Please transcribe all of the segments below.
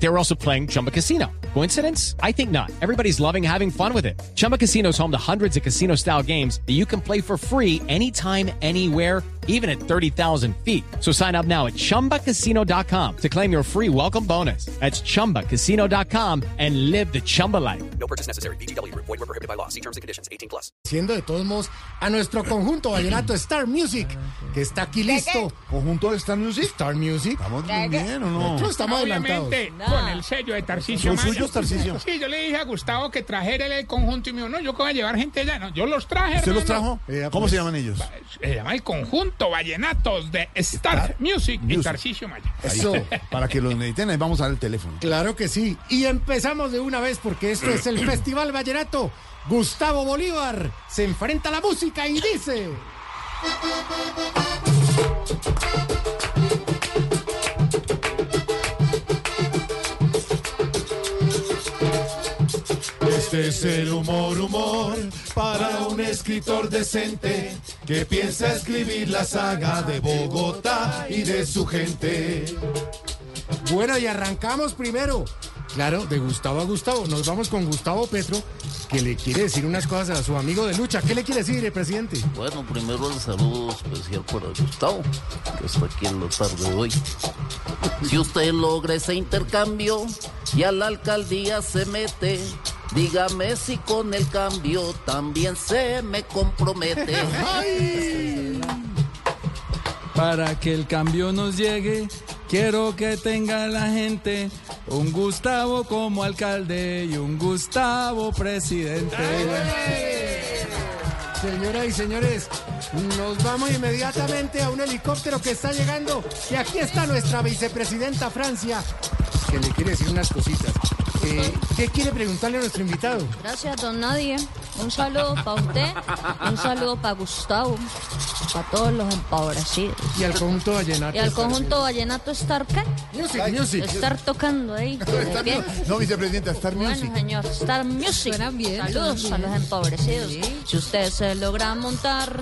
They were also playing Chumba Casino. Coincidence? I think not. Everybody's loving having fun with it. Chumba Casino is home to hundreds of casino style games that you can play for free anytime, anywhere even at 30,000 feet. So sign up now at ChumbaCasino.com to claim your free welcome bonus. That's ChumbaCasino.com and live the Chumba life. No purchase necessary. BGW. Void were prohibited by law. See terms and conditions. 18 plus. Siendo de todos modos a nuestro conjunto vallenato Star Music, que está aquí listo. ¿Conjunto de Star Music? Star Music. ¿Estamos muy bien o no? Nosotros estamos adelantados. Obviamente, con el sello de Tarcisio ¿Son Maya. suyos, Tarcisio? Sí, yo le dije a Gustavo que trajera el conjunto y me dijo, no, yo que voy a llevar gente allá. No, yo los traje, ¿Usted los hermano. trajo? Eh, ¿Cómo pues. se llaman ellos? Se llama el conjunto Vallenatos de Star, Star Music, y. Tarcisio Maya. Eso. Para que los necesiten, ahí vamos a dar el teléfono. Claro que sí. Y empezamos de una vez porque esto es el Festival Vallenato. Gustavo Bolívar se enfrenta a la música y dice. Este es el humor, humor, para un escritor decente que piensa escribir la saga de Bogotá y de su gente. Bueno, y arrancamos primero. Claro, de Gustavo a Gustavo. Nos vamos con Gustavo Petro, que le quiere decir unas cosas a su amigo de lucha. ¿Qué le quiere decir, eh, presidente? Bueno, primero el saludo especial para Gustavo, que está aquí en la tarde de hoy. Si usted logra ese intercambio y a la alcaldía se mete, dígame si con el cambio también se me compromete. Para que el cambio nos llegue, quiero que tenga la gente un Gustavo como alcalde y un Gustavo presidente. Señoras y señores, nos vamos inmediatamente a un helicóptero que está llegando. Y aquí está nuestra vicepresidenta Francia, que le quiere decir unas cositas. Eh, ¿Qué quiere preguntarle a nuestro invitado? Gracias, don Nadie. Un saludo para usted, un saludo para Gustavo, para todos los empobrecidos. Y al conjunto vallenato. Y al conjunto vallenato estar qué? Music, music. Estar tocando ahí. Bien. No, vicepresidenta, Star Bueno, Music. señor, Star Music. Saludos a los empobrecidos. Si usted se logra montar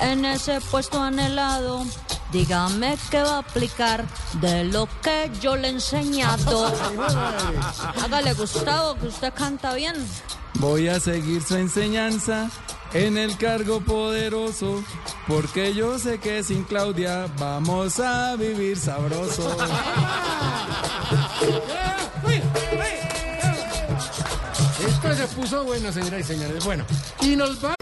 en ese puesto anhelado, dígame qué va a aplicar de lo que yo le he enseñado. Hágale, Gustavo, que usted canta bien. Voy a seguir su enseñanza en el cargo poderoso, porque yo sé que sin Claudia vamos a vivir sabroso. Esto se puso bueno, señoras y señores. Bueno, y nos vamos.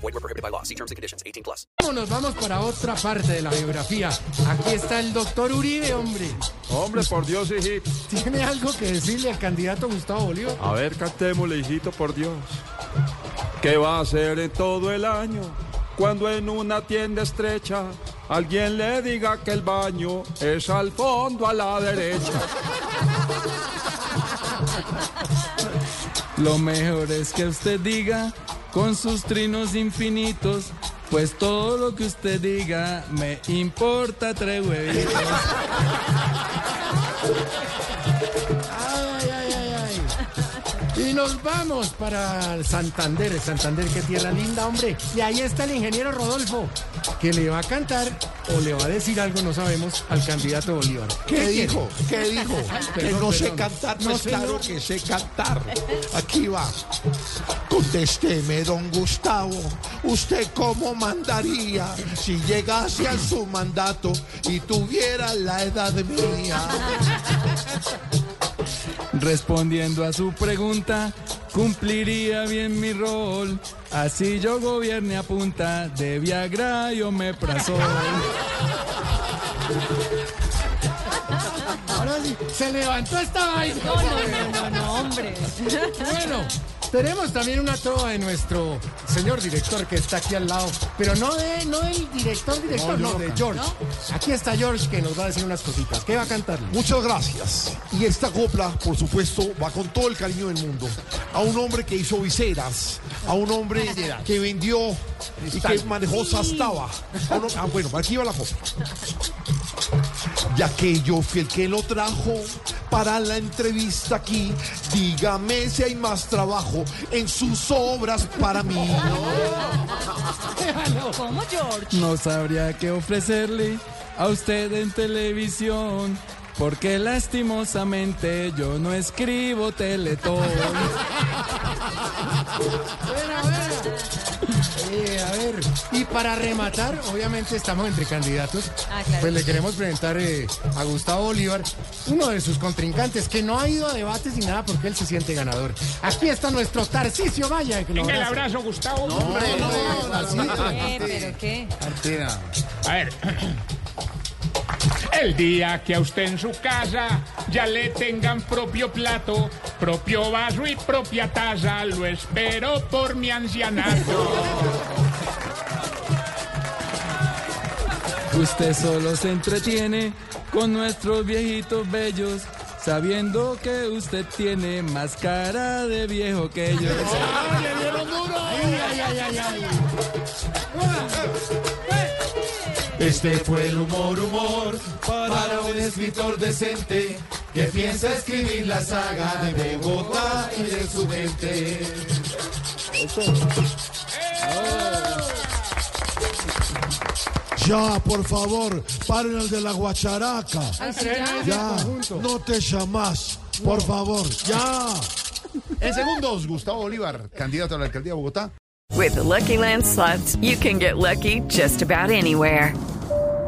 Void were prohibited by law. See terms and conditions. 18 plus. Nos vamos para otra parte de la biografía. Aquí está el doctor Uribe, hombre. Hombre, por Dios, hijito. ¿Tiene algo que decirle al candidato Gustavo Bolívar? A ver, cantémosle, hijito, por Dios. ¿Qué va a hacer en todo el año cuando en una tienda estrecha alguien le diga que el baño es al fondo a la derecha? Lo mejor es que usted diga con sus trinos infinitos, pues todo lo que usted diga me importa tres huevitos. Ay, ay, ay, ay. Y nos vamos para el Santander, el Santander, que tierra linda, hombre. Y ahí está el ingeniero Rodolfo, que le va a cantar o le va a decir algo, no sabemos, al candidato Bolívar. ¿Qué dijo? ¿Qué dijo? que perdón, no sé cantar, No, pues señor. claro que sé cantar. Aquí va. Contésteme, don Gustavo, ¿usted cómo mandaría si llegase a su mandato y tuviera la edad mía? Respondiendo a su pregunta, cumpliría bien mi rol. Así yo gobierne a punta de Viagra y Omeprazol. Ahora sí, se levantó esta vaina. No, no, no, no, no, hombre. Bueno, Tenemos también una trova de nuestro señor director que está aquí al lado, pero no de no del director director, no, de George. Aquí está George que nos va a decir unas cositas. ¿Qué va a cantar? Muchas gracias. Y esta copla, por supuesto, va con todo el cariño del mundo. A un hombre que hizo viseras, a un hombre que vendió y que manejó Sastava. A un hom- Ah, bueno, aquí va la copla. Ya que yo fui el que lo trajo para la entrevista aquí, dígame si hay más trabajo en sus obras para mí. ¿Cómo, George? No sabría qué ofrecerle a usted en televisión. Porque lastimosamente yo no escribo teletón. Buena, buena. Eh, a ver, y para rematar, obviamente estamos entre candidatos. Ah, claro. Pues le queremos presentar eh, a Gustavo Bolívar, uno de sus contrincantes, que no ha ido a debates ni nada porque él se siente ganador. Aquí está nuestro Tarcisio Maya. Que lo Venga el abrazo, Gustavo. ¿Qué? ¿Pero qué? A ver. El día que a usted en su casa ya le tengan propio plato, propio vaso y propia taza, lo espero por mi ancianato. Usted solo se entretiene con nuestros viejitos bellos, sabiendo que usted tiene más cara de viejo que ellos. Este fue el humor, humor, para un escritor decente que piensa escribir la saga de Bogotá y de su mente. Ya, por favor, paren el de la guacharaca. Ya, no te llamas, por favor, ya. En segundos, Gustavo Bolívar, candidato a la alcaldía de Bogotá. With the Lucky Land slots, you can get lucky just about anywhere.